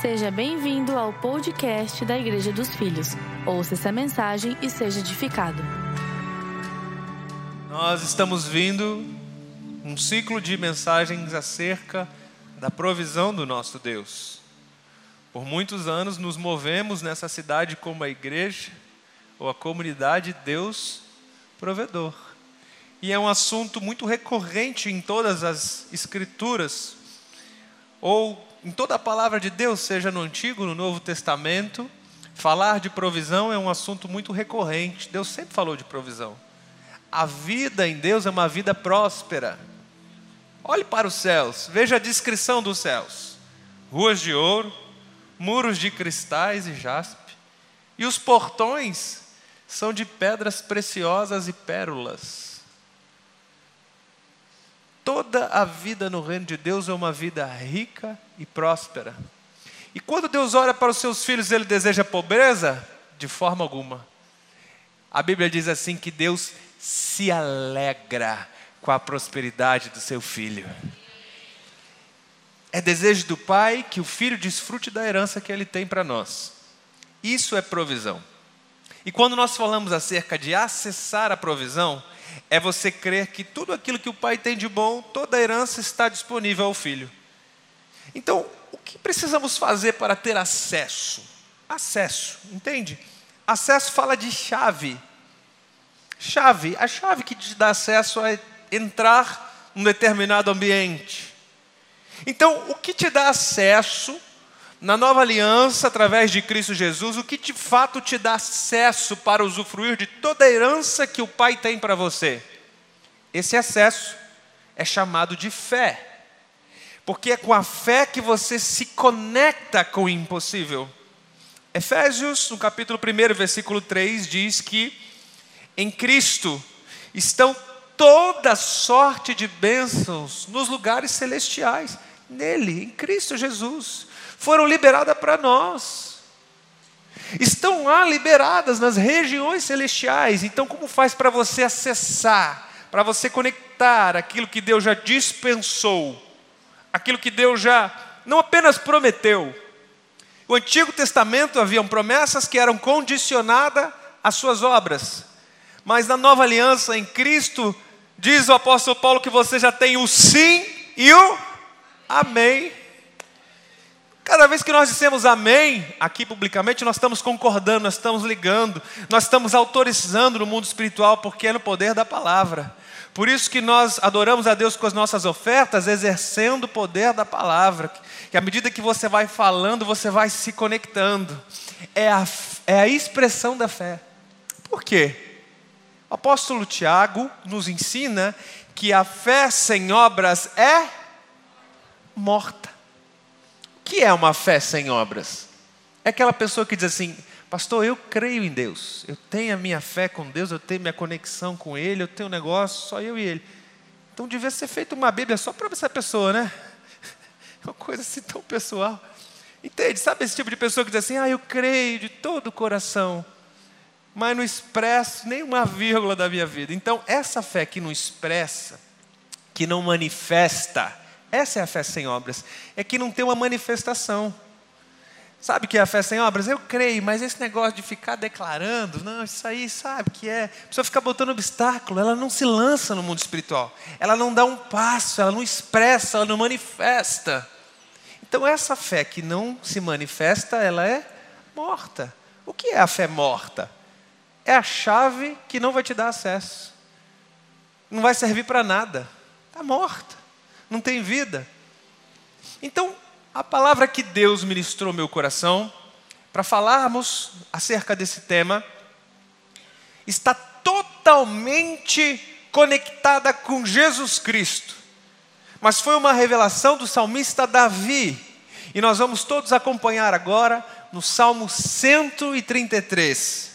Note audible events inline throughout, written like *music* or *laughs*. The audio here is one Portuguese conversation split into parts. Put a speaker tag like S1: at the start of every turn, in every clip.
S1: Seja bem-vindo ao podcast da Igreja dos Filhos. Ouça essa mensagem e seja edificado.
S2: Nós estamos vindo um ciclo de mensagens acerca da provisão do nosso Deus. Por muitos anos nos movemos nessa cidade como a igreja ou a comunidade Deus provedor. E é um assunto muito recorrente em todas as escrituras, ou em toda a palavra de Deus, seja no Antigo, no Novo Testamento, falar de provisão é um assunto muito recorrente. Deus sempre falou de provisão. A vida em Deus é uma vida próspera. Olhe para os céus, veja a descrição dos céus: ruas de ouro, muros de cristais e jaspe, e os portões são de pedras preciosas e pérolas. Toda a vida no reino de Deus é uma vida rica e próspera. E quando Deus olha para os seus filhos, ele deseja pobreza? De forma alguma. A Bíblia diz assim que Deus se alegra com a prosperidade do seu filho. É desejo do pai que o filho desfrute da herança que ele tem para nós. Isso é provisão. E quando nós falamos acerca de acessar a provisão, é você crer que tudo aquilo que o pai tem de bom, toda a herança está disponível ao filho. Então, o que precisamos fazer para ter acesso? Acesso, entende? Acesso fala de chave. Chave, a chave que te dá acesso a entrar num determinado ambiente. Então, o que te dá acesso na nova aliança, através de Cristo Jesus, o que de fato te dá acesso para usufruir de toda a herança que o Pai tem para você? Esse acesso é chamado de fé, porque é com a fé que você se conecta com o impossível. Efésios, no capítulo 1, versículo 3, diz que em Cristo estão toda sorte de bênçãos nos lugares celestiais, nele, em Cristo Jesus foram liberadas para nós. Estão lá liberadas nas regiões celestiais. Então, como faz para você acessar, para você conectar aquilo que Deus já dispensou, aquilo que Deus já não apenas prometeu. O Antigo Testamento haviam promessas que eram condicionadas às suas obras. Mas na nova aliança em Cristo, diz o apóstolo Paulo que você já tem o sim e o amém Cada vez que nós dissemos amém, aqui publicamente, nós estamos concordando, nós estamos ligando, nós estamos autorizando no mundo espiritual, porque é no poder da palavra. Por isso que nós adoramos a Deus com as nossas ofertas, exercendo o poder da palavra. Que à medida que você vai falando, você vai se conectando. É a, é a expressão da fé. Por quê? O apóstolo Tiago nos ensina que a fé sem obras é morta que é uma fé sem obras? É aquela pessoa que diz assim: Pastor, eu creio em Deus, eu tenho a minha fé com Deus, eu tenho minha conexão com Ele, eu tenho um negócio, só eu e Ele. Então devia ser feita uma Bíblia só para essa pessoa, né? *laughs* Uma coisa assim tão pessoal. Entende? Sabe esse tipo de pessoa que diz assim: Ah, eu creio de todo o coração, mas não expresso nenhuma vírgula da minha vida. Então, essa fé que não expressa, que não manifesta, essa é a fé sem obras. É que não tem uma manifestação. Sabe o que é a fé sem obras? Eu creio, mas esse negócio de ficar declarando, não, isso aí, sabe que é? A pessoa fica botando obstáculo, ela não se lança no mundo espiritual. Ela não dá um passo, ela não expressa, ela não manifesta. Então, essa fé que não se manifesta, ela é morta. O que é a fé morta? É a chave que não vai te dar acesso. Não vai servir para nada. Está morta não tem vida. Então, a palavra que Deus ministrou meu coração para falarmos acerca desse tema está totalmente conectada com Jesus Cristo. Mas foi uma revelação do salmista Davi. E nós vamos todos acompanhar agora no Salmo 133.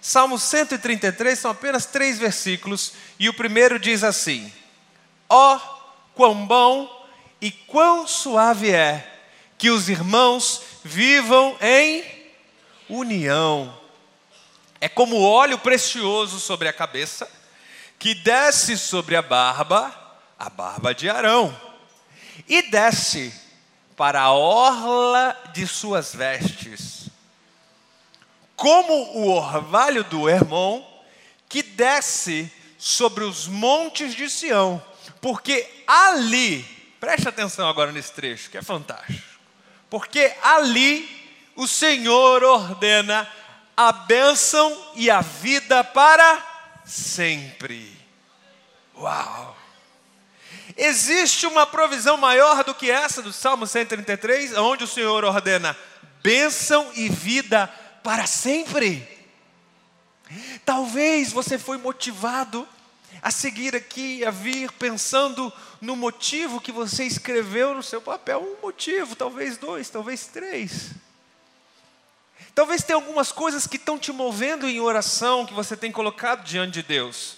S2: Salmo 133 são apenas três versículos, e o primeiro diz assim: Ó oh, quão bom e quão suave é que os irmãos vivam em união. É como óleo precioso sobre a cabeça, que desce sobre a barba, a barba de Arão, e desce para a orla de suas vestes, como o orvalho do Hermon, que desce sobre os montes de Sião, porque ali, preste atenção agora nesse trecho, que é fantástico, porque ali o Senhor ordena a bênção e a vida para sempre. Uau! Existe uma provisão maior do que essa do Salmo 133, onde o Senhor ordena bênção e vida para sempre. Talvez você foi motivado a seguir aqui, a vir pensando no motivo que você escreveu no seu papel. Um motivo, talvez dois, talvez três. Talvez tenha algumas coisas que estão te movendo em oração, que você tem colocado diante de Deus.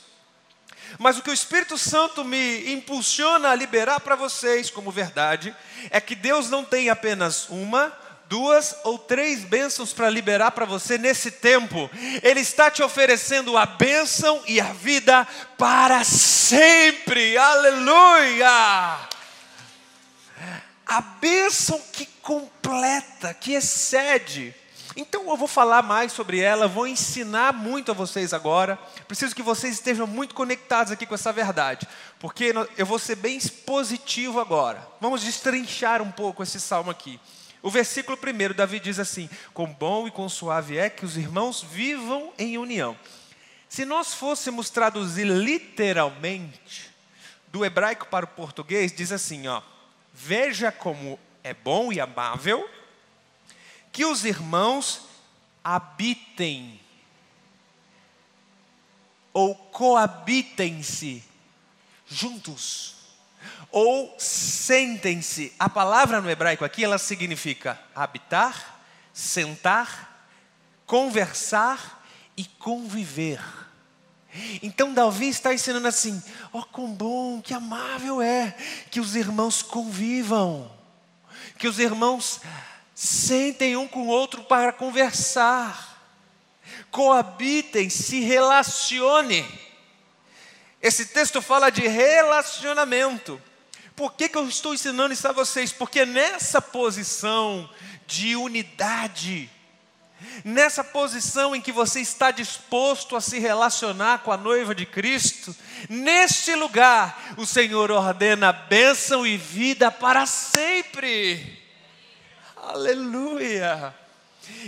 S2: Mas o que o Espírito Santo me impulsiona a liberar para vocês como verdade é que Deus não tem apenas uma, duas ou três bênçãos para liberar para você nesse tempo. Ele está te oferecendo a bênção e a vida para sempre. Aleluia! A bênção que completa, que excede então eu vou falar mais sobre ela, vou ensinar muito a vocês agora. Preciso que vocês estejam muito conectados aqui com essa verdade, porque eu vou ser bem expositivo agora. Vamos destrinchar um pouco esse salmo aqui. O versículo primeiro, Davi diz assim: Quão bom e quão suave é que os irmãos vivam em união. Se nós fôssemos traduzir literalmente do hebraico para o português, diz assim: ó, veja como é bom e amável que os irmãos habitem ou coabitem-se juntos ou sentem-se. A palavra no hebraico aqui ela significa habitar, sentar, conversar e conviver. Então Davi está ensinando assim: ó, oh, quão bom, que amável é que os irmãos convivam, que os irmãos sentem um com o outro para conversar, coabitem, se relacionem. Esse texto fala de relacionamento. Por que, que eu estou ensinando isso a vocês? Porque nessa posição de unidade, nessa posição em que você está disposto a se relacionar com a noiva de Cristo, neste lugar o Senhor ordena bênção e vida para sempre. Aleluia!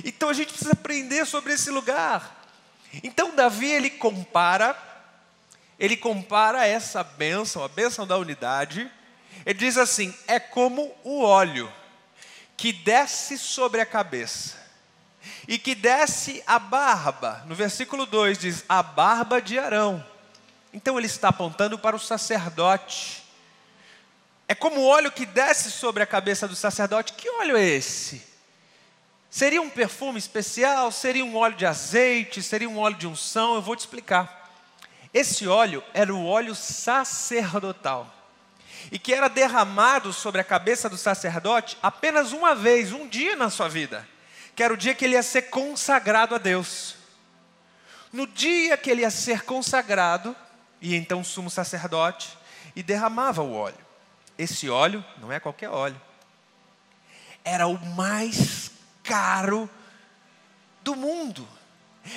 S2: Então a gente precisa aprender sobre esse lugar. Então Davi ele compara, ele compara essa bênção, a bênção da unidade. Ele diz assim: é como o óleo que desce sobre a cabeça e que desce a barba. No versículo 2 diz: a barba de Arão. Então ele está apontando para o sacerdote é como o óleo que desce sobre a cabeça do sacerdote. Que óleo é esse? Seria um perfume especial? Seria um óleo de azeite? Seria um óleo de unção? Eu vou te explicar. Esse óleo era o óleo sacerdotal e que era derramado sobre a cabeça do sacerdote apenas uma vez, um dia na sua vida, que era o dia que ele ia ser consagrado a Deus. No dia que ele ia ser consagrado, e então sumo sacerdote e derramava o óleo. Esse óleo não é qualquer óleo. Era o mais caro do mundo.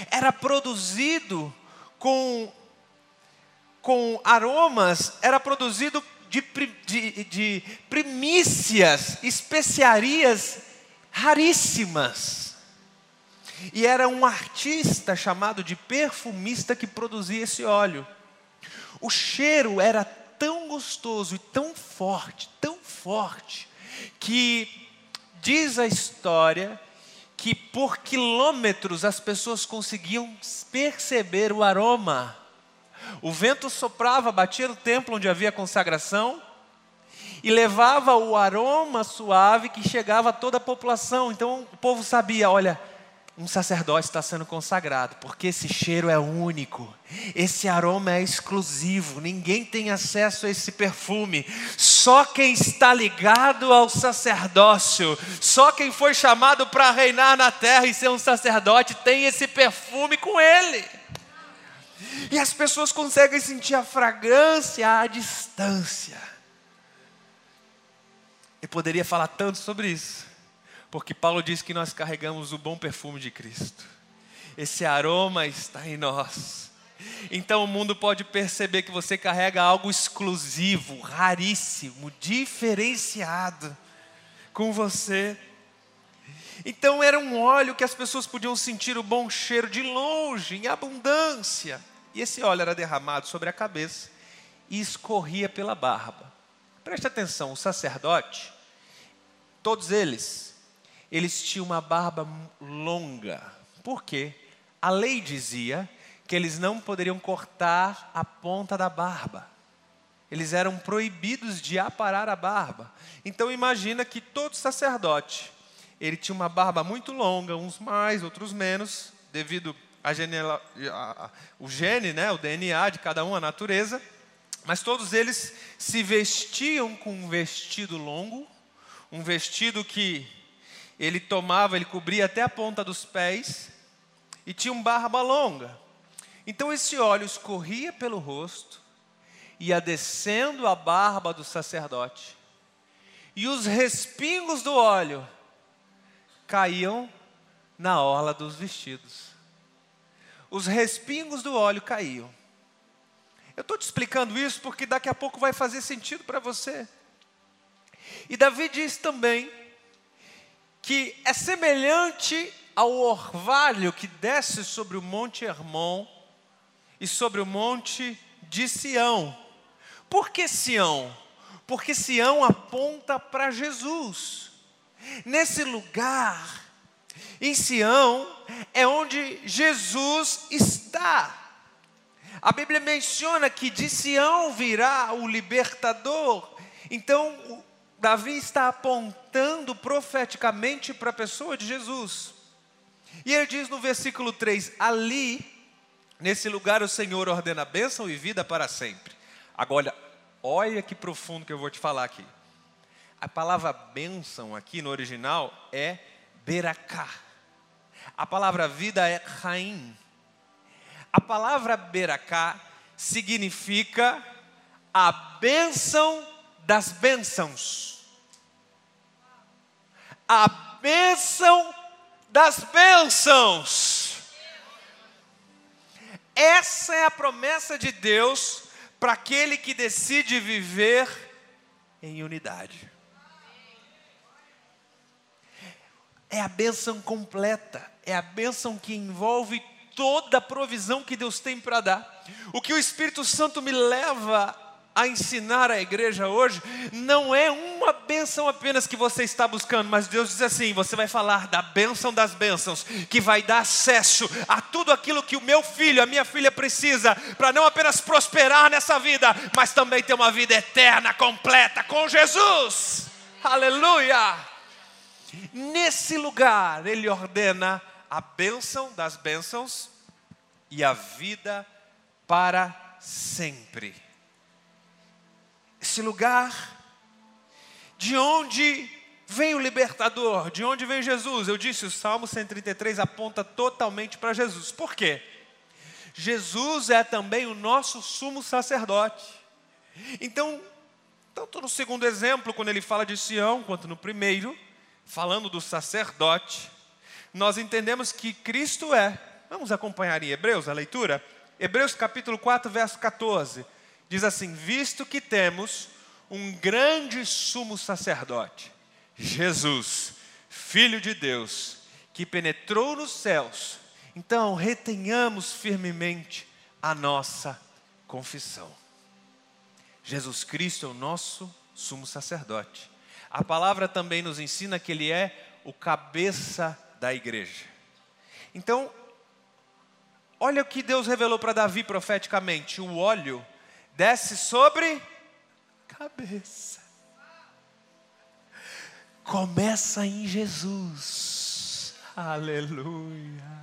S2: Era produzido com, com aromas, era produzido de, de, de primícias, especiarias raríssimas. E era um artista chamado de perfumista que produzia esse óleo. O cheiro era tão gostoso e tão forte, tão forte, que diz a história que por quilômetros as pessoas conseguiam perceber o aroma. O vento soprava, batia no templo onde havia consagração e levava o aroma suave que chegava a toda a população. Então o povo sabia: olha, um sacerdote está sendo consagrado, porque esse cheiro é único, esse aroma é exclusivo, ninguém tem acesso a esse perfume, só quem está ligado ao sacerdócio, só quem foi chamado para reinar na terra e ser um sacerdote tem esse perfume com ele. E as pessoas conseguem sentir a fragrância à distância. poderia falar tanto sobre isso, porque Paulo diz que nós carregamos o bom perfume de Cristo. Esse aroma está em nós. Então o mundo pode perceber que você carrega algo exclusivo, raríssimo, diferenciado com você. Então era um óleo que as pessoas podiam sentir o bom cheiro de longe, em abundância. E esse óleo era derramado sobre a cabeça e escorria pela barba. Preste atenção, o sacerdote, todos eles, eles tinham uma barba longa. Por quê? A lei dizia que eles não poderiam cortar a ponta da barba. Eles eram proibidos de aparar a barba. Então imagina que todo sacerdote, ele tinha uma barba muito longa, uns mais, outros menos, devido a genela, a, a, o gene, né, o DNA de cada um, a natureza. Mas todos eles se vestiam com um vestido longo, um vestido que ele tomava, ele cobria até a ponta dos pés, e tinha um barba longa. Então esse óleo escorria pelo rosto, ia descendo a barba do sacerdote, e os respingos do óleo caíam na orla dos vestidos. Os respingos do óleo caíam. Eu estou te explicando isso porque daqui a pouco vai fazer sentido para você. E Davi diz também que é semelhante ao orvalho que desce sobre o monte Hermon e sobre o monte de Sião. Por que Sião? Porque Sião aponta para Jesus. Nesse lugar, em Sião, é onde Jesus está. A Bíblia menciona que de Sião virá o libertador. Então, Davi está apontando profeticamente para a pessoa de Jesus. E ele diz no versículo 3: Ali Nesse lugar o Senhor ordena bênção e vida para sempre. Agora, olha que profundo que eu vou te falar aqui. A palavra bênção aqui no original é beracá. A palavra vida é raim. A palavra beracá significa a bênção das bênçãos. A bênção das bênçãos. Essa é a promessa de Deus para aquele que decide viver em unidade. É a bênção completa, é a bênção que envolve toda a provisão que Deus tem para dar. O que o Espírito Santo me leva a ensinar a igreja hoje não é uma bênção apenas que você está buscando, mas Deus diz assim: você vai falar da bênção das bênçãos, que vai dar acesso a tudo aquilo que o meu filho, a minha filha precisa, para não apenas prosperar nessa vida, mas também ter uma vida eterna, completa com Jesus. Aleluia! Nesse lugar, Ele ordena a bênção das bênçãos e a vida para sempre esse lugar de onde vem o libertador, de onde vem Jesus. Eu disse, o Salmo 133 aponta totalmente para Jesus. Por quê? Jesus é também o nosso sumo sacerdote. Então, tanto no segundo exemplo, quando ele fala de Sião, quanto no primeiro, falando do sacerdote, nós entendemos que Cristo é. Vamos acompanhar em Hebreus a leitura? Hebreus capítulo 4, verso 14 diz assim: Visto que temos um grande sumo sacerdote, Jesus, Filho de Deus, que penetrou nos céus, então retenhamos firmemente a nossa confissão. Jesus Cristo é o nosso sumo sacerdote. A palavra também nos ensina que ele é o cabeça da igreja. Então, olha o que Deus revelou para Davi profeticamente: o óleo desce sobre cabeça. Começa em Jesus. Aleluia.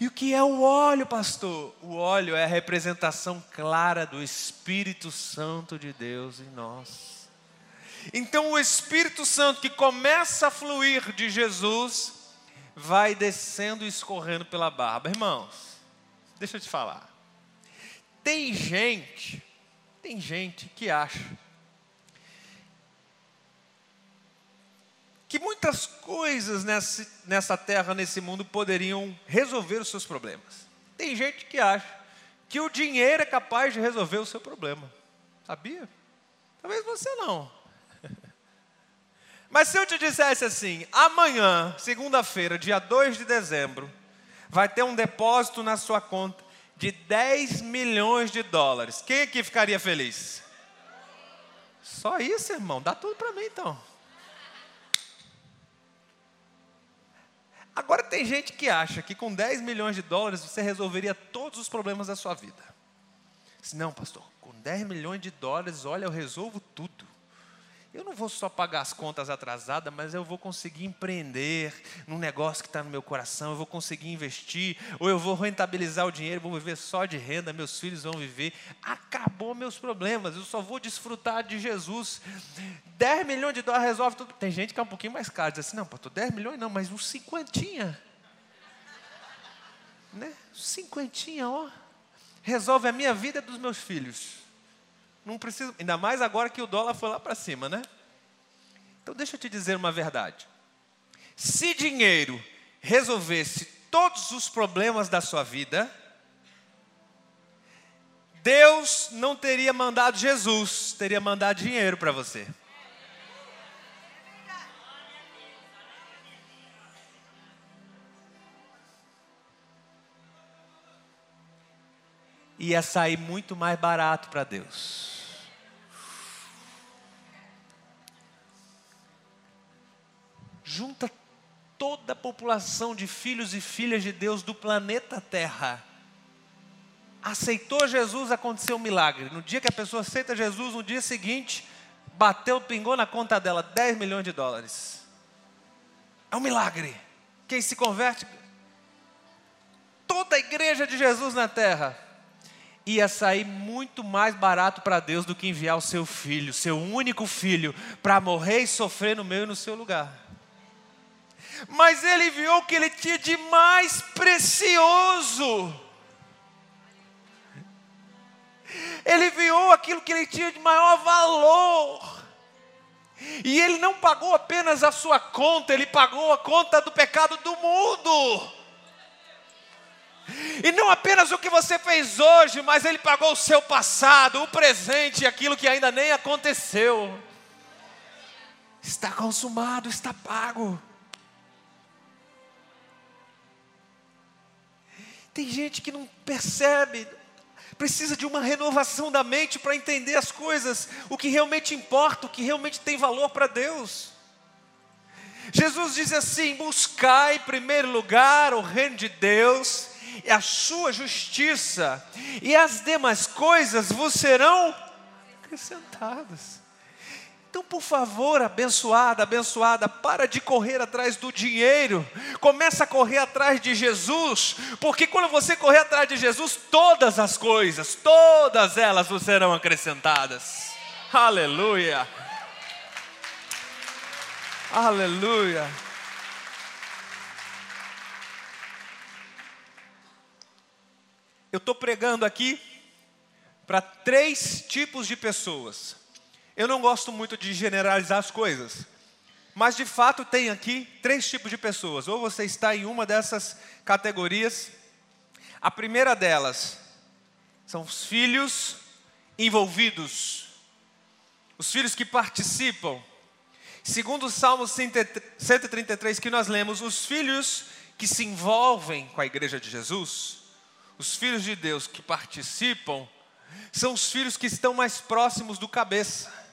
S2: E o que é o óleo, pastor? O óleo é a representação clara do Espírito Santo de Deus em nós. Então, o Espírito Santo que começa a fluir de Jesus, vai descendo e escorrendo pela barba. Irmãos, deixa eu te falar. Tem gente, tem gente que acha que muitas coisas nessa, nessa terra, nesse mundo, poderiam resolver os seus problemas. Tem gente que acha que o dinheiro é capaz de resolver o seu problema. Sabia? Talvez você não. Mas se eu te dissesse assim, amanhã, segunda-feira, dia 2 de dezembro, vai ter um depósito na sua conta de 10 milhões de dólares. Quem aqui ficaria feliz? Só isso, irmão, dá tudo para mim então. Agora tem gente que acha que com 10 milhões de dólares você resolveria todos os problemas da sua vida. não, pastor, com 10 milhões de dólares, olha, eu resolvo tudo vou só pagar as contas atrasadas, mas eu vou conseguir empreender num negócio que está no meu coração, eu vou conseguir investir, ou eu vou rentabilizar o dinheiro, vou viver só de renda, meus filhos vão viver. Acabou meus problemas, eu só vou desfrutar de Jesus. 10 milhões de dólares resolve tudo. Tem gente que é um pouquinho mais caro, diz assim, não, pastor, 10 milhões não, mas uns cinquentinha. Né? Cinquentinha, ó. Resolve a minha vida e dos meus filhos. Não precisa, ainda mais agora que o dólar foi lá para cima, né? Então deixa eu te dizer uma verdade. Se dinheiro resolvesse todos os problemas da sua vida, Deus não teria mandado Jesus, teria mandado dinheiro para você. Ia sair muito mais barato para Deus. Junta toda a população de filhos e filhas de Deus do planeta Terra. Aceitou Jesus, aconteceu um milagre. No dia que a pessoa aceita Jesus, no dia seguinte, bateu, pingou na conta dela 10 milhões de dólares. É um milagre. Quem se converte, toda a igreja de Jesus na terra, ia sair muito mais barato para Deus do que enviar o seu filho, seu único filho, para morrer e sofrer no meu e no seu lugar mas ele viu o que ele tinha de mais precioso. Ele viu aquilo que ele tinha de maior valor. E ele não pagou apenas a sua conta, ele pagou a conta do pecado do mundo. E não apenas o que você fez hoje, mas ele pagou o seu passado, o presente e aquilo que ainda nem aconteceu. Está consumado, está pago. Tem gente que não percebe, precisa de uma renovação da mente para entender as coisas, o que realmente importa, o que realmente tem valor para Deus. Jesus diz assim: buscai em primeiro lugar o reino de Deus e a sua justiça, e as demais coisas vos serão acrescentadas. Então, por favor, abençoada, abençoada, para de correr atrás do dinheiro, começa a correr atrás de Jesus, porque quando você correr atrás de Jesus, todas as coisas, todas elas serão acrescentadas. Aleluia. Aleluia. Eu estou pregando aqui para três tipos de pessoas. Eu não gosto muito de generalizar as coisas, mas de fato tem aqui três tipos de pessoas. Ou você está em uma dessas categorias. A primeira delas são os filhos envolvidos, os filhos que participam. Segundo o Salmo 133 que nós lemos, os filhos que se envolvem com a igreja de Jesus, os filhos de Deus que participam, são os filhos que estão mais próximos do cabeça.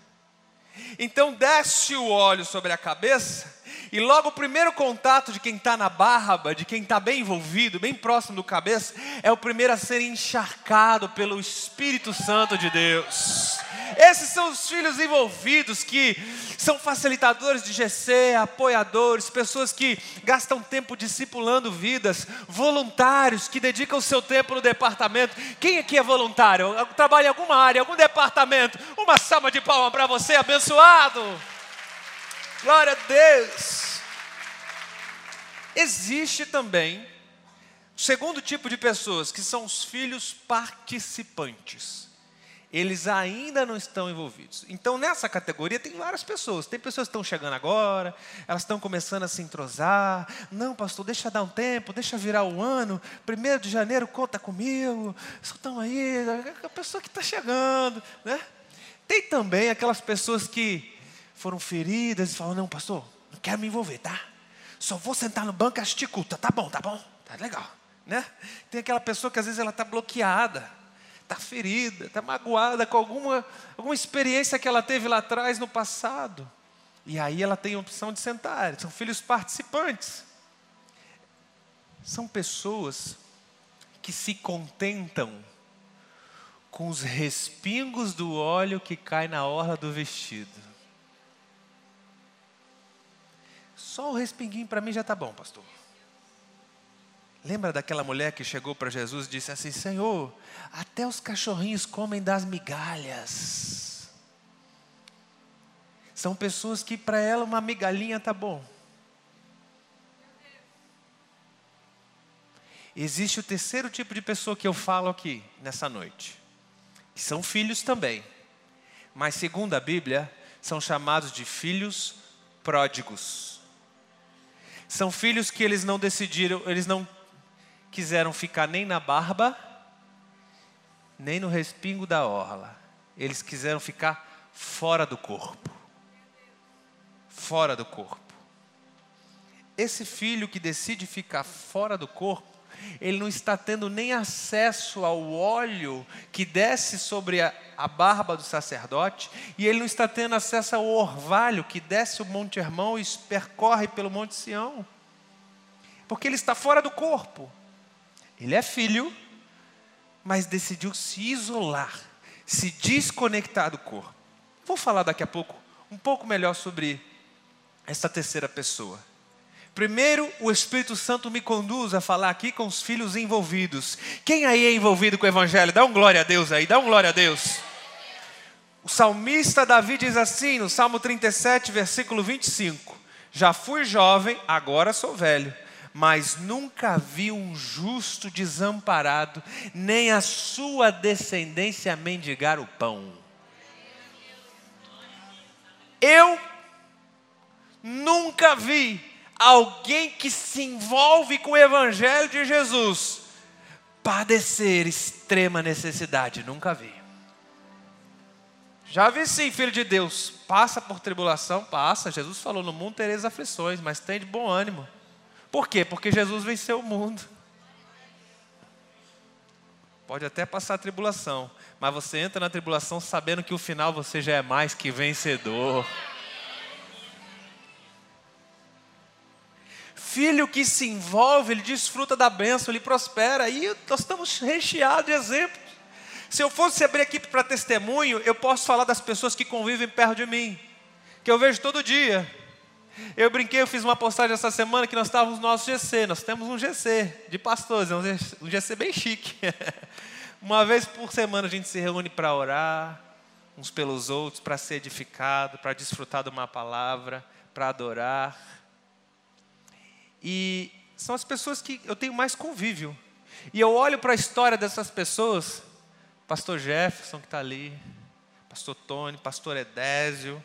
S2: Então desce o óleo sobre a cabeça, e logo o primeiro contato de quem está na barba, de quem está bem envolvido, bem próximo do cabeça, é o primeiro a ser encharcado pelo Espírito Santo de Deus. Esses são os filhos envolvidos que são facilitadores de GC, apoiadores, pessoas que gastam tempo discipulando vidas, voluntários que dedicam o seu tempo no departamento. Quem aqui é voluntário? Trabalha em alguma área, algum departamento? Uma salva de palmas para você, abençoado. Glória a Deus. Existe também o segundo tipo de pessoas, que são os filhos participantes. eles ainda não estão envolvidos. Então, nessa categoria, tem várias pessoas. Tem pessoas que estão chegando agora, elas estão começando a se entrosar. Não, pastor, deixa dar um tempo, deixa virar o ano. Primeiro de janeiro, conta comigo. Só estão aí, a pessoa que está chegando. Né? Tem também aquelas pessoas que foram feridas e falam: Não, pastor, não quero me envolver, tá? Só vou sentar no banco e assistir culta. Tá bom, tá bom, tá legal. Né? Tem aquela pessoa que às vezes ela está bloqueada está ferida, está magoada com alguma, alguma experiência que ela teve lá atrás no passado. E aí ela tem a opção de sentar, são filhos participantes. São pessoas que se contentam com os respingos do óleo que cai na orla do vestido. Só o respinguinho para mim já está bom, pastor. Lembra daquela mulher que chegou para Jesus e disse assim: Senhor, até os cachorrinhos comem das migalhas. São pessoas que para ela uma migalhinha tá bom. Existe o terceiro tipo de pessoa que eu falo aqui nessa noite, que são filhos também, mas segundo a Bíblia, são chamados de filhos pródigos. São filhos que eles não decidiram, eles não quiseram ficar nem na barba, nem no respingo da orla. Eles quiseram ficar fora do corpo. Fora do corpo. Esse filho que decide ficar fora do corpo, ele não está tendo nem acesso ao óleo que desce sobre a, a, barba do sacerdote, e ele não está tendo acesso ao orvalho que desce o Monte Hermão e percorre pelo Monte Sião, porque ele está fora do corpo. Ele é filho, mas decidiu se isolar, se desconectar do corpo. Vou falar daqui a pouco um pouco melhor sobre essa terceira pessoa. Primeiro, o Espírito Santo me conduz a falar aqui com os filhos envolvidos. Quem aí é envolvido com o Evangelho? Dá um glória a Deus aí, dá um glória a Deus. O salmista Davi diz assim, no Salmo 37, versículo 25: Já fui jovem, agora sou velho mas nunca vi um justo desamparado, nem a sua descendência mendigar o pão. Eu nunca vi alguém que se envolve com o Evangelho de Jesus padecer extrema necessidade, nunca vi. Já vi sim, filho de Deus, passa por tribulação, passa. Jesus falou: no mundo tereis aflições, mas tem de bom ânimo. Por quê? Porque Jesus venceu o mundo. Pode até passar tribulação, mas você entra na tribulação sabendo que o final você já é mais que vencedor. Filho que se envolve, ele desfruta da bênção, ele prospera. E nós estamos recheados de exemplos. Se eu fosse abrir aqui para testemunho, eu posso falar das pessoas que convivem perto de mim, que eu vejo todo dia. Eu brinquei, eu fiz uma postagem essa semana que nós estávamos no nosso GC. Nós temos um GC de pastores, um GC bem chique. *laughs* Uma vez por semana a gente se reúne para orar uns pelos outros, para ser edificado, para desfrutar de uma palavra, para adorar. E são as pessoas que eu tenho mais convívio. E eu olho para a história dessas pessoas, pastor Jefferson que está ali, pastor Tony, pastor Edésio,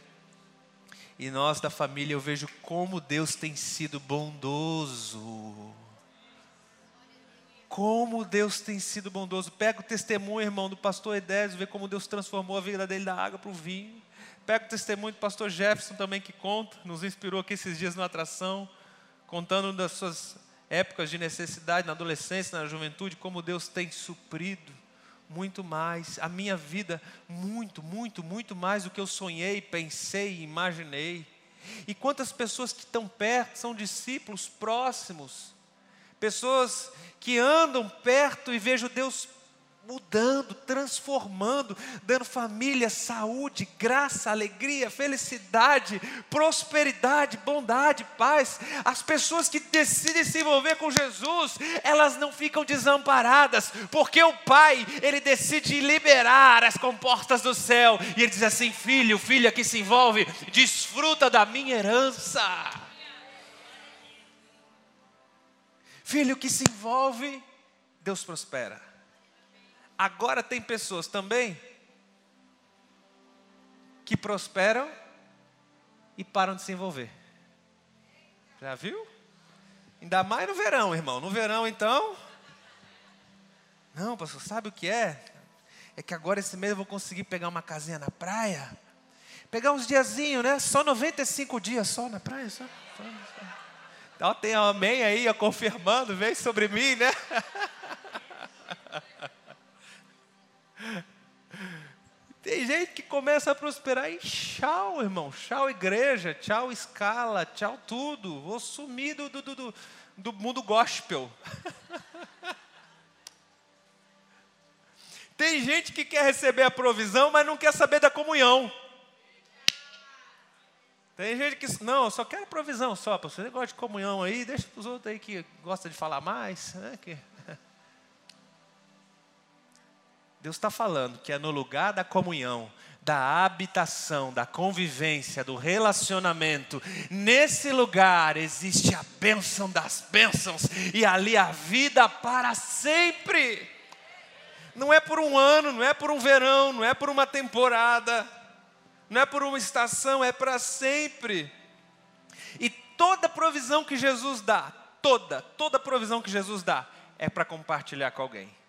S2: e nós da família, eu vejo como Deus tem sido bondoso. Como Deus tem sido bondoso. Pega o testemunho, irmão, do pastor Edésio, vê como Deus transformou a vida dele da água para o vinho. Pega o testemunho do pastor Jefferson também, que conta, nos inspirou aqui esses dias na atração, contando das suas épocas de necessidade na adolescência, na juventude, como Deus tem suprido muito mais, a minha vida, muito, muito, muito mais do que eu sonhei, pensei, imaginei. E quantas pessoas que estão perto são discípulos próximos, pessoas que andam perto e vejo Deus mudando, transformando, dando família, saúde, graça, alegria, felicidade, prosperidade, bondade, paz. As pessoas que decidem se envolver com Jesus, elas não ficam desamparadas, porque o Pai, ele decide liberar as comportas do céu, e ele diz assim: filho, filha que se envolve, desfruta da minha herança. Filho que se envolve, Deus prospera. Agora tem pessoas também que prosperam e param de se envolver. Já viu? Ainda mais no verão, irmão. No verão, então. Não, pastor, sabe o que é? É que agora esse mês eu vou conseguir pegar uma casinha na praia. Pegar uns diazinhos, né? Só 95 dias só na praia. Só, só, só. Então tem amém aí, ó, confirmando, vem sobre mim, né? *laughs* Tem gente que começa a prosperar e tchau, irmão. Tchau, igreja. Tchau, escala. Tchau, tudo. Vou sumir do, do, do, do mundo gospel. *laughs* Tem gente que quer receber a provisão, mas não quer saber da comunhão. Tem gente que, não, eu só quero provisão só, você gosta de comunhão aí, deixa para os outros aí que gostam de falar mais. Né, que... Deus está falando que é no lugar da comunhão, da habitação, da convivência, do relacionamento. Nesse lugar existe a bênção das bênçãos e ali a vida para sempre. Não é por um ano, não é por um verão, não é por uma temporada, não é por uma estação, é para sempre. E toda provisão que Jesus dá, toda, toda provisão que Jesus dá, é para compartilhar com alguém.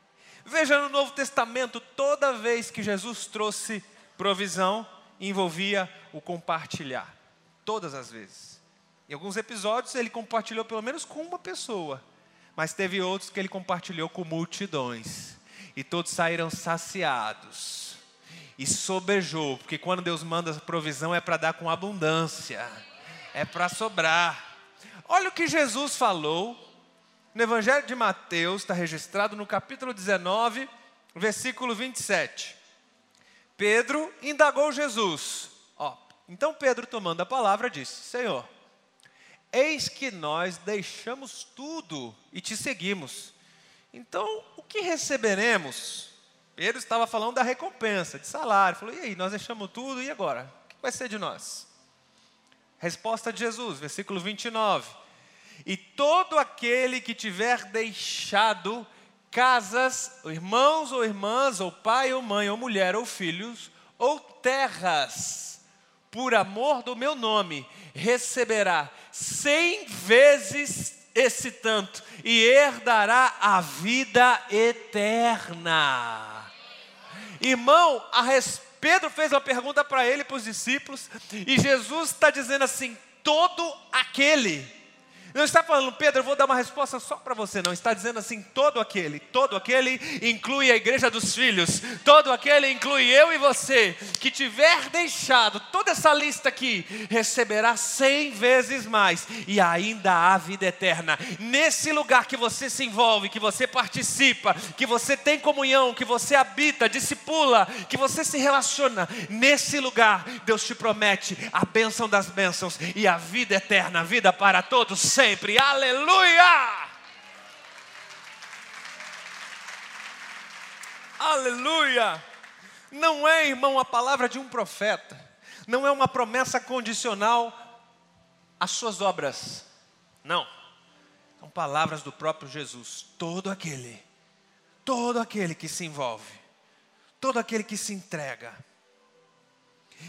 S2: Veja no Novo Testamento, toda vez que Jesus trouxe provisão, envolvia o compartilhar. Todas as vezes. Em alguns episódios ele compartilhou pelo menos com uma pessoa, mas teve outros que ele compartilhou com multidões. E todos saíram saciados. E sobejou, porque quando Deus manda provisão é para dar com abundância, é para sobrar. Olha o que Jesus falou no Evangelho de Mateus, está registrado no capítulo 19, versículo 27. Pedro indagou Jesus. Ó, então Pedro, tomando a palavra, disse: Senhor, eis que nós deixamos tudo e te seguimos. Então, o que receberemos? Pedro estava falando da recompensa, de salário. Falou: e aí, nós deixamos tudo, e agora? O que vai ser de nós? Resposta de Jesus, versículo 29. E todo aquele que tiver deixado casas, irmãos ou irmãs, ou pai ou mãe, ou mulher ou filhos, ou terras, por amor do meu nome, receberá cem vezes esse tanto e herdará a vida eterna. Irmão, res... Pedro fez uma pergunta para ele, para os discípulos, e Jesus está dizendo assim: todo aquele não está falando, Pedro, eu vou dar uma resposta só para você, não. Está dizendo assim: todo aquele, todo aquele inclui a igreja dos filhos, todo aquele inclui eu e você, que tiver deixado toda essa lista aqui, receberá cem vezes mais e ainda há vida eterna. Nesse lugar que você se envolve, que você participa, que você tem comunhão, que você habita, discipula, que você se relaciona, nesse lugar, Deus te promete a bênção das bênçãos e a vida eterna, a vida para todos sempre. Aleluia! Aleluia! Não é, irmão, a palavra de um profeta, não é uma promessa condicional às suas obras, não, são palavras do próprio Jesus. Todo aquele, todo aquele que se envolve, todo aquele que se entrega.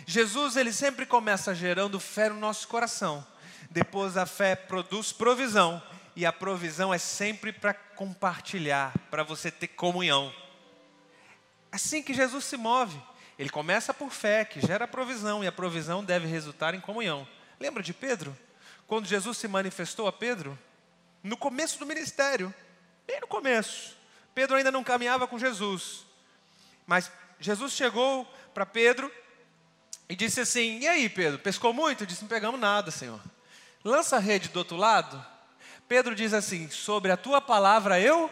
S2: Jesus, ele sempre começa gerando fé no nosso coração depois a fé produz provisão, e a provisão é sempre para compartilhar, para você ter comunhão. Assim que Jesus se move, ele começa por fé, que gera provisão, e a provisão deve resultar em comunhão. Lembra de Pedro? Quando Jesus se manifestou a Pedro? No começo do ministério, bem no começo. Pedro ainda não caminhava com Jesus. Mas Jesus chegou para Pedro e disse assim: E aí, Pedro, pescou muito? Ele disse: Não pegamos nada, Senhor lança a rede do outro lado. Pedro diz assim: Sobre a tua palavra eu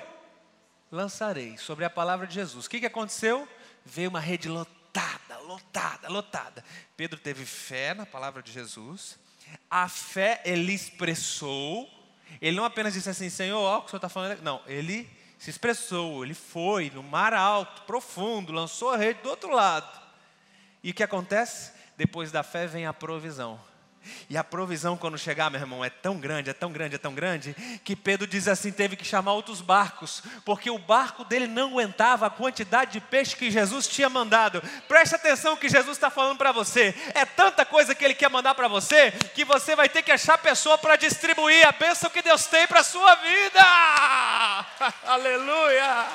S2: lançarei. Sobre a palavra de Jesus. O que, que aconteceu? Veio uma rede lotada, lotada, lotada. Pedro teve fé na palavra de Jesus. A fé ele expressou. Ele não apenas disse assim, Senhor, ó, o que o Senhor está falando. Não, ele se expressou. Ele foi no mar alto, profundo, lançou a rede do outro lado. E o que acontece? Depois da fé vem a provisão. E a provisão, quando chegar, meu irmão, é tão grande, é tão grande, é tão grande, que Pedro diz assim: teve que chamar outros barcos, porque o barco dele não aguentava a quantidade de peixe que Jesus tinha mandado. Preste atenção que Jesus está falando para você. É tanta coisa que ele quer mandar para você, que você vai ter que achar pessoa para distribuir a bênção que Deus tem para a sua vida. *laughs* Aleluia!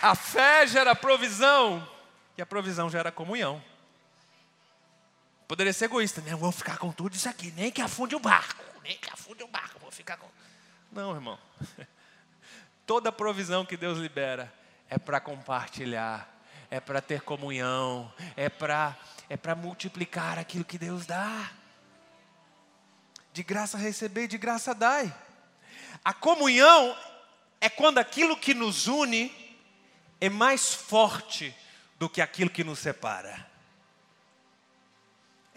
S2: A fé gera provisão, e a provisão gera comunhão. Poderia ser egoísta, né? Eu vou ficar com tudo isso aqui, nem que afunde o barco, nem que afunde o barco, vou ficar com. Não, irmão. *laughs* Toda provisão que Deus libera é para compartilhar, é para ter comunhão, é para é para multiplicar aquilo que Deus dá. De graça receber, de graça dai. A comunhão é quando aquilo que nos une é mais forte do que aquilo que nos separa.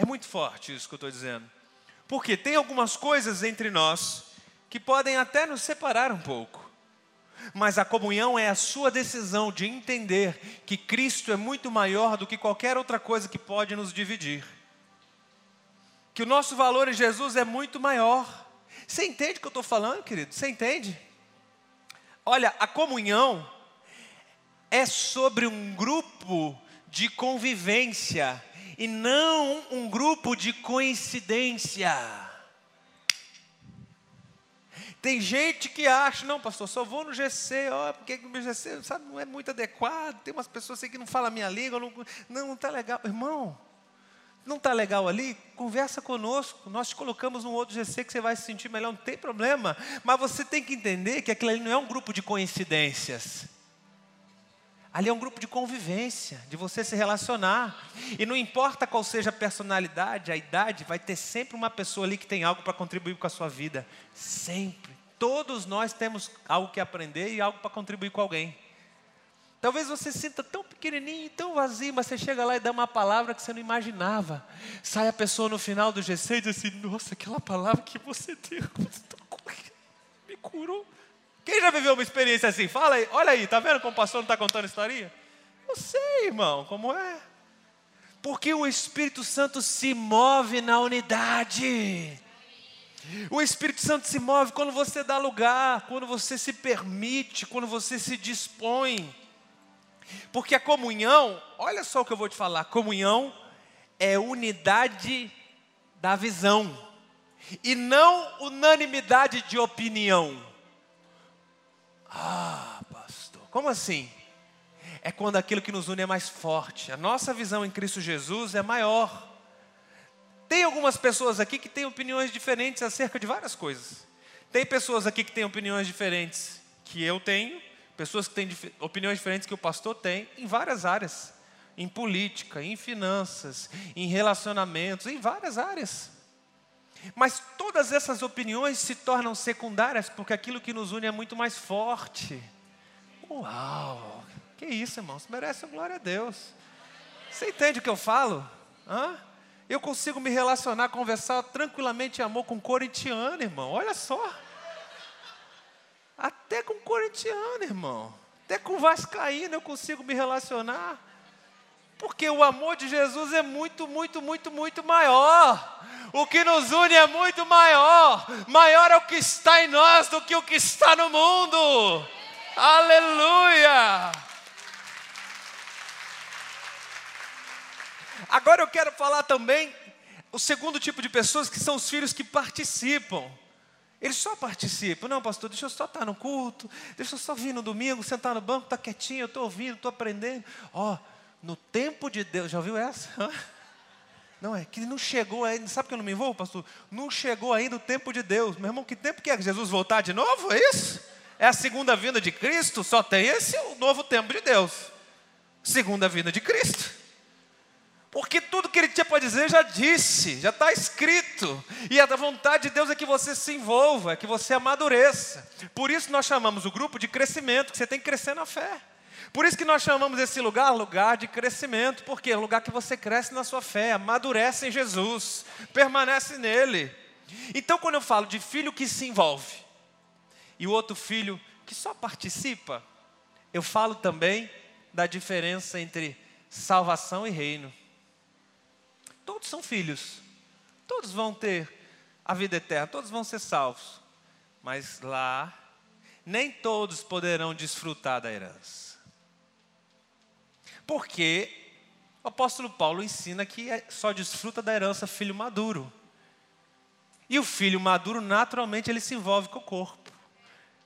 S2: É muito forte isso que eu estou dizendo. Porque tem algumas coisas entre nós que podem até nos separar um pouco. Mas a comunhão é a sua decisão de entender que Cristo é muito maior do que qualquer outra coisa que pode nos dividir. Que o nosso valor em Jesus é muito maior. Você entende o que eu estou falando, querido? Você entende? Olha, a comunhão é sobre um grupo de convivência e não um grupo de coincidência. Tem gente que acha, não, pastor, só vou no GC, ó, porque o meu GC sabe, não é muito adequado, tem umas pessoas que não falam a minha língua, não, não está legal. Irmão, não está legal ali? Conversa conosco, nós te colocamos num outro GC que você vai se sentir melhor, não tem problema. Mas você tem que entender que aquilo ali não é um grupo de coincidências. Ali é um grupo de convivência, de você se relacionar. E não importa qual seja a personalidade, a idade, vai ter sempre uma pessoa ali que tem algo para contribuir com a sua vida. Sempre. Todos nós temos algo que aprender e algo para contribuir com alguém. Talvez você sinta tão pequenininho, tão vazio, mas você chega lá e dá uma palavra que você não imaginava. Sai a pessoa no final do GC e diz assim: Nossa, aquela palavra que você deu, *laughs* me curou. Quem já viveu uma experiência assim? Fala aí, olha aí, tá vendo como o pastor não está contando historinha? Eu sei, irmão, como é. Porque o Espírito Santo se move na unidade. O Espírito Santo se move quando você dá lugar, quando você se permite, quando você se dispõe. Porque a comunhão, olha só o que eu vou te falar: comunhão é unidade da visão, e não unanimidade de opinião. Ah, pastor, como assim? É quando aquilo que nos une é mais forte. A nossa visão em Cristo Jesus é maior. Tem algumas pessoas aqui que têm opiniões diferentes acerca de várias coisas. Tem pessoas aqui que têm opiniões diferentes que eu tenho, pessoas que têm opiniões diferentes que o pastor tem, em várias áreas. Em política, em finanças, em relacionamentos, em várias áreas. Mas todas essas opiniões se tornam secundárias porque aquilo que nos une é muito mais forte. Uau! Que isso, irmãos? Merece glória a Deus. Você entende o que eu falo? Hã? Eu consigo me relacionar, conversar tranquilamente em amor com corintiano, irmão. Olha só. Até com corintiano, irmão. Até com vascaíno eu consigo me relacionar. Porque o amor de Jesus é muito, muito, muito, muito maior. O que nos une é muito maior. Maior é o que está em nós do que o que está no mundo. Aleluia! Agora eu quero falar também o segundo tipo de pessoas que são os filhos que participam. Eles só participam. Não, pastor, deixa eu só estar no culto, deixa eu só vir no domingo, sentar no banco, estar tá quietinho, eu estou ouvindo, estou aprendendo. Ó, oh, no tempo de Deus, já ouviu essa? *laughs* Não, é que não chegou ainda, sabe que eu não me envolvo, pastor? Não chegou ainda o tempo de Deus. Meu irmão, que tempo que é? Jesus voltar de novo? É isso? É a segunda vinda de Cristo? Só tem esse o novo tempo de Deus. Segunda vinda de Cristo. Porque tudo que ele tinha para dizer já disse, já está escrito. E a vontade de Deus é que você se envolva, é que você amadureça. Por isso nós chamamos o grupo de crescimento, que você tem que crescer na fé. Por isso que nós chamamos esse lugar lugar de crescimento, porque é um lugar que você cresce na sua fé, amadurece em Jesus, permanece nele. Então, quando eu falo de filho que se envolve e o outro filho que só participa, eu falo também da diferença entre salvação e reino. todos são filhos. Todos vão ter a vida eterna, todos vão ser salvos. Mas lá, nem todos poderão desfrutar da herança. Porque o apóstolo Paulo ensina que é, só desfruta da herança filho maduro. E o filho maduro, naturalmente, ele se envolve com o corpo.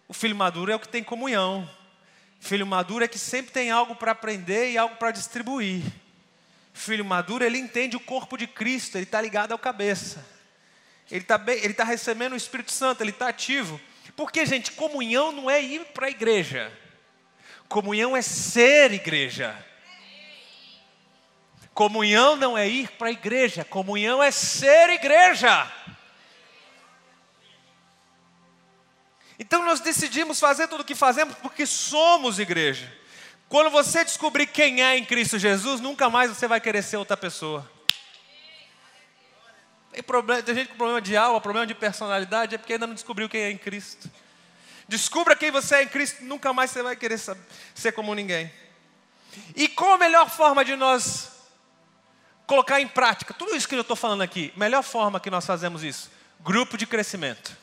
S2: O filho maduro é o que tem comunhão. Filho maduro é que sempre tem algo para aprender e algo para distribuir. Filho maduro, ele entende o corpo de Cristo, ele está ligado ao cabeça. Ele está tá recebendo o Espírito Santo, ele está ativo. Porque, gente, comunhão não é ir para a igreja. Comunhão é ser igreja. Comunhão não é ir para a igreja, comunhão é ser igreja. Então nós decidimos fazer tudo o que fazemos porque somos igreja. Quando você descobrir quem é em Cristo Jesus, nunca mais você vai querer ser outra pessoa. Tem, problema, tem gente com problema de alma, problema de personalidade, é porque ainda não descobriu quem é em Cristo. Descubra quem você é em Cristo, nunca mais você vai querer ser como ninguém. E qual a melhor forma de nós colocar em prática tudo isso que eu estou falando aqui. Melhor forma que nós fazemos isso: grupo de crescimento.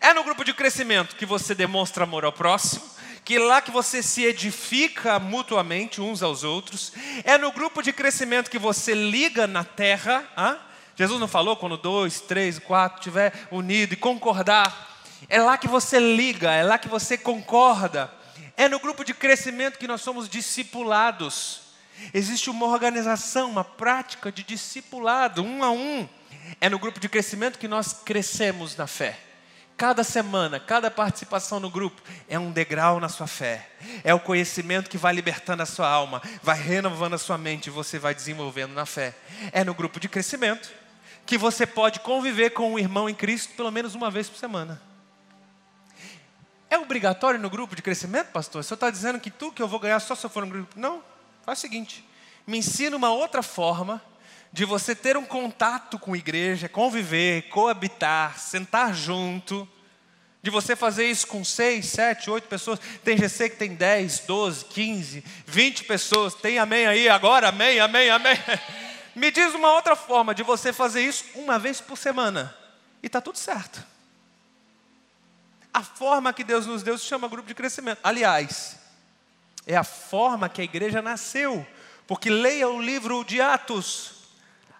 S2: É no grupo de crescimento que você demonstra amor ao próximo, que é lá que você se edifica mutuamente uns aos outros. É no grupo de crescimento que você liga na terra. Ah? Jesus não falou quando dois, três, quatro estiver unido e concordar. É lá que você liga, é lá que você concorda. É no grupo de crescimento que nós somos discipulados. Existe uma organização, uma prática de discipulado, um a um. É no grupo de crescimento que nós crescemos na fé. Cada semana, cada participação no grupo é um degrau na sua fé. É o conhecimento que vai libertando a sua alma, vai renovando a sua mente e você vai desenvolvendo na fé. É no grupo de crescimento que você pode conviver com um irmão em Cristo pelo menos uma vez por semana. É obrigatório no grupo de crescimento, pastor? O senhor está dizendo que tudo que eu vou ganhar só se eu for no grupo? Não. Faz o seguinte: me ensina uma outra forma de você ter um contato com a igreja, conviver, coabitar, sentar junto, de você fazer isso com seis, sete, oito pessoas. Tem GC que tem dez, doze, quinze, vinte pessoas. Tem amém aí agora? Amém, amém, amém. *laughs* Me diz uma outra forma de você fazer isso uma vez por semana. E está tudo certo. A forma que Deus nos deu se chama grupo de crescimento. Aliás, é a forma que a igreja nasceu. Porque leia o livro de Atos.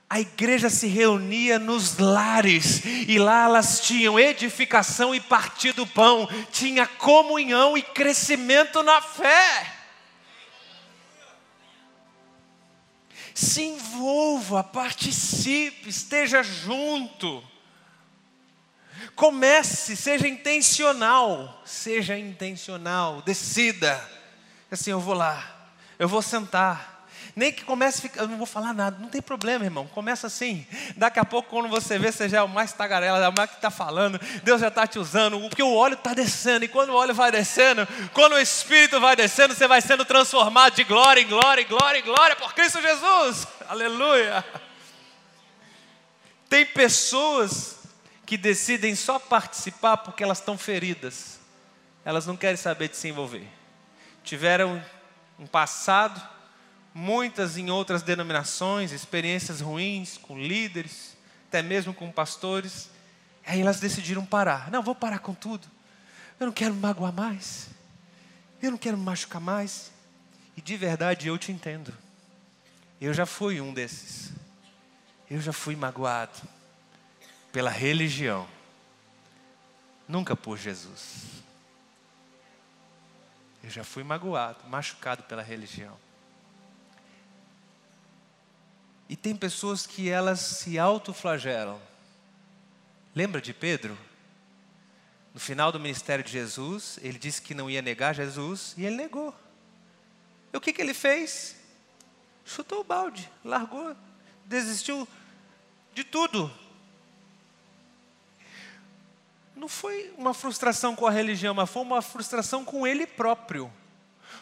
S2: A igreja se reunia nos lares e lá elas tinham edificação e partir do pão, tinha comunhão e crescimento na fé. Se envolva, participe, esteja junto. Comece, seja intencional, seja intencional, decida. Assim, eu vou lá, eu vou sentar. Nem que comece a ficar, eu não vou falar nada, não tem problema, irmão. Começa assim. Daqui a pouco, quando você vê, você já é o mais tagarela, é o mais que está falando. Deus já está te usando, porque o óleo está descendo. E quando o óleo vai descendo, quando o Espírito vai descendo, você vai sendo transformado de glória em glória, em glória, em glória por Cristo Jesus. Aleluia. Tem pessoas que decidem só participar porque elas estão feridas. Elas não querem saber de se envolver. Tiveram um passado, muitas em outras denominações, experiências ruins com líderes, até mesmo com pastores. Aí elas decidiram parar. Não, vou parar com tudo. Eu não quero me magoar mais. Eu não quero me machucar mais. E de verdade eu te entendo. Eu já fui um desses. Eu já fui magoado pela religião. Nunca por Jesus. Eu já fui magoado, machucado pela religião. E tem pessoas que elas se autoflagelam. Lembra de Pedro? No final do ministério de Jesus, ele disse que não ia negar Jesus e ele negou. E o que, que ele fez? Chutou o balde, largou, desistiu de tudo. Não foi uma frustração com a religião, mas foi uma frustração com ele próprio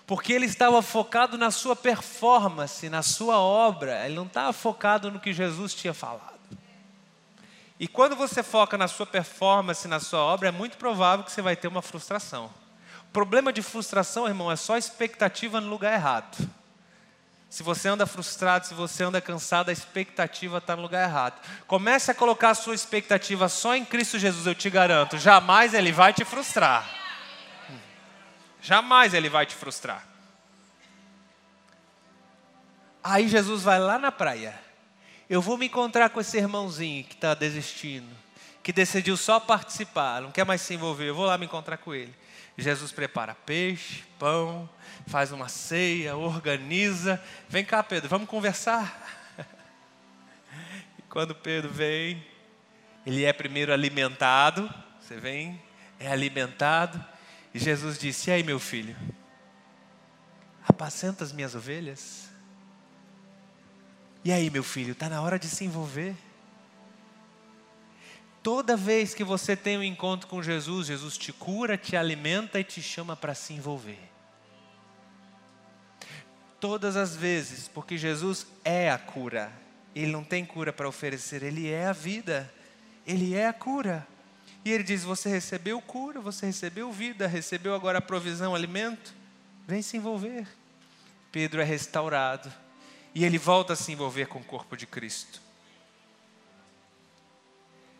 S2: porque ele estava focado na sua performance, na sua obra, ele não estava focado no que Jesus tinha falado. E quando você foca na sua performance, na sua obra, é muito provável que você vai ter uma frustração. O problema de frustração, irmão, é só expectativa no lugar errado. Se você anda frustrado, se você anda cansado, a expectativa está no lugar errado. Comece a colocar a sua expectativa só em Cristo Jesus, eu te garanto. Jamais Ele vai te frustrar. Jamais Ele vai te frustrar. Aí Jesus vai lá na praia. Eu vou me encontrar com esse irmãozinho que está desistindo, que decidiu só participar, não quer mais se envolver. Eu vou lá me encontrar com ele. Jesus prepara peixe, pão, faz uma ceia, organiza. Vem cá, Pedro, vamos conversar. *laughs* E quando Pedro vem, ele é primeiro alimentado. Você vem, é alimentado. E Jesus disse: E aí, meu filho? Apacenta as minhas ovelhas? E aí, meu filho, está na hora de se envolver? Toda vez que você tem um encontro com Jesus, Jesus te cura, te alimenta e te chama para se envolver. Todas as vezes, porque Jesus é a cura. Ele não tem cura para oferecer, ele é a vida. Ele é a cura. E ele diz: Você recebeu cura, você recebeu vida, recebeu agora a provisão, alimento. Vem se envolver. Pedro é restaurado. E ele volta a se envolver com o corpo de Cristo.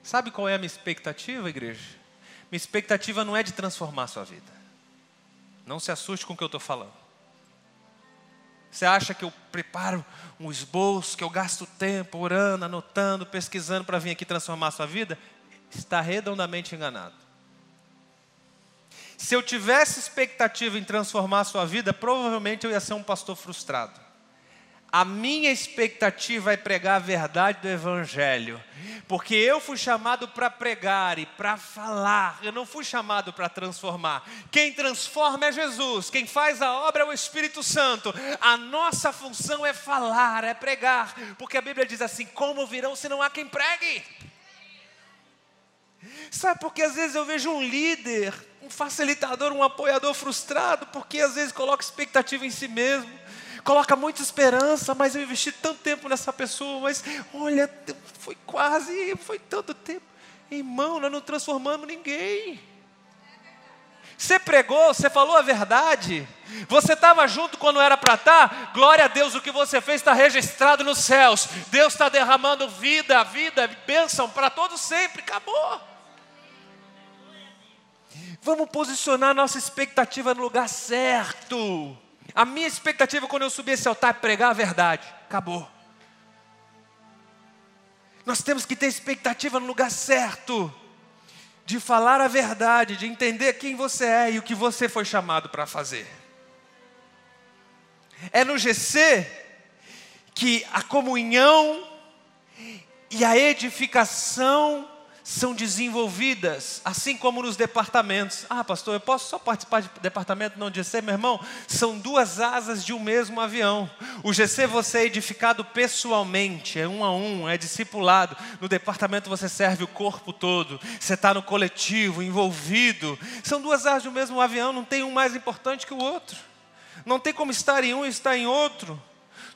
S2: Sabe qual é a minha expectativa, igreja? Minha expectativa não é de transformar a sua vida. Não se assuste com o que eu estou falando. Você acha que eu preparo um esboço, que eu gasto tempo orando, anotando, pesquisando para vir aqui transformar a sua vida? Está redondamente enganado. Se eu tivesse expectativa em transformar a sua vida, provavelmente eu ia ser um pastor frustrado. A minha expectativa é pregar a verdade do Evangelho, porque eu fui chamado para pregar e para falar, eu não fui chamado para transformar. Quem transforma é Jesus, quem faz a obra é o Espírito Santo. A nossa função é falar, é pregar, porque a Bíblia diz assim: como virão se não há quem pregue? Sabe porque às vezes eu vejo um líder, um facilitador, um apoiador frustrado, porque às vezes coloca expectativa em si mesmo coloca muita esperança, mas eu investi tanto tempo nessa pessoa, mas olha, foi quase, foi tanto tempo. Irmão, nós não transformamos ninguém. Você pregou, você falou a verdade. Você estava junto quando era para estar. Tá? Glória a Deus, o que você fez está registrado nos céus. Deus está derramando vida, vida, bênção para todos sempre. Acabou. Vamos posicionar nossa expectativa no lugar certo. A minha expectativa quando eu subir esse altar é pregar a verdade. Acabou. Nós temos que ter expectativa no lugar certo, de falar a verdade, de entender quem você é e o que você foi chamado para fazer. É no GC que a comunhão e a edificação são desenvolvidas, assim como nos departamentos. Ah, pastor, eu posso só participar de departamento não de GC, meu irmão? São duas asas de um mesmo avião. O GC você é edificado pessoalmente, é um a um, é discipulado. No departamento você serve o corpo todo, você está no coletivo, envolvido. São duas asas de um mesmo avião, não tem um mais importante que o outro. Não tem como estar em um e estar em outro.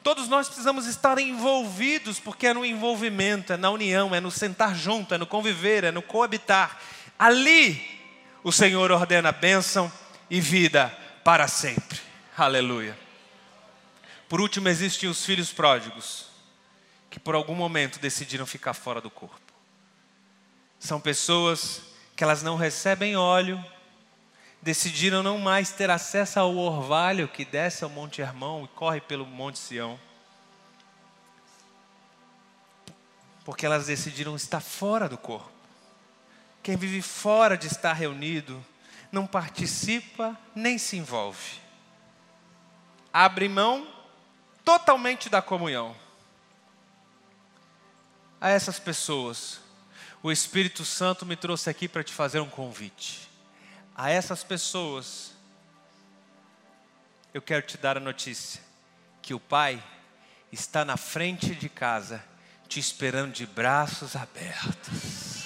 S2: Todos nós precisamos estar envolvidos, porque é no envolvimento, é na união, é no sentar junto, é no conviver, é no coabitar. Ali o Senhor ordena bênção e vida para sempre. Aleluia. Por último, existem os filhos pródigos, que por algum momento decidiram ficar fora do corpo. São pessoas que elas não recebem óleo, decidiram não mais ter acesso ao orvalho que desce ao Monte Hermão e corre pelo Monte Sião. Porque elas decidiram estar fora do corpo. Quem vive fora de estar reunido não participa nem se envolve. Abre mão totalmente da comunhão. A essas pessoas, o Espírito Santo me trouxe aqui para te fazer um convite a essas pessoas, eu quero te dar a notícia que o Pai está na frente de casa, te esperando de braços abertos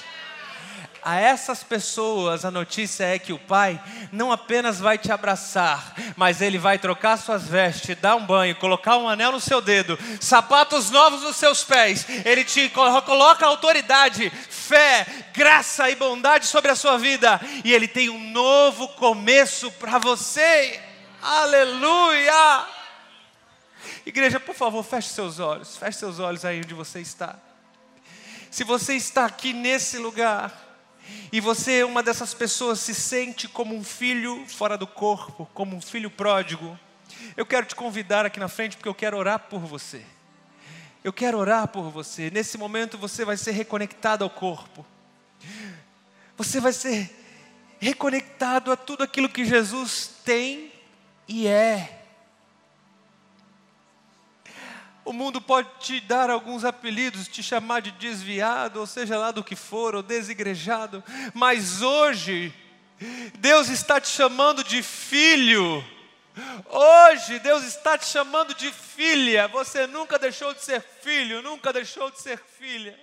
S2: a essas pessoas, a notícia é que o Pai não apenas vai te abraçar, mas Ele vai trocar suas vestes, dar um banho, colocar um anel no seu dedo, sapatos novos nos seus pés. Ele te coloca autoridade, fé, graça e bondade sobre a sua vida, e Ele tem um novo começo para você. Aleluia! Igreja, por favor, feche seus olhos, feche seus olhos aí onde você está. Se você está aqui nesse lugar, e você é uma dessas pessoas se sente como um filho fora do corpo, como um filho pródigo, eu quero te convidar aqui na frente porque eu quero orar por você. Eu quero orar por você. Nesse momento você vai ser reconectado ao corpo. Você vai ser reconectado a tudo aquilo que Jesus tem e é. O mundo pode te dar alguns apelidos, te chamar de desviado, ou seja lá do que for, ou desigrejado, mas hoje, Deus está te chamando de filho. Hoje, Deus está te chamando de filha. Você nunca deixou de ser filho, nunca deixou de ser filha.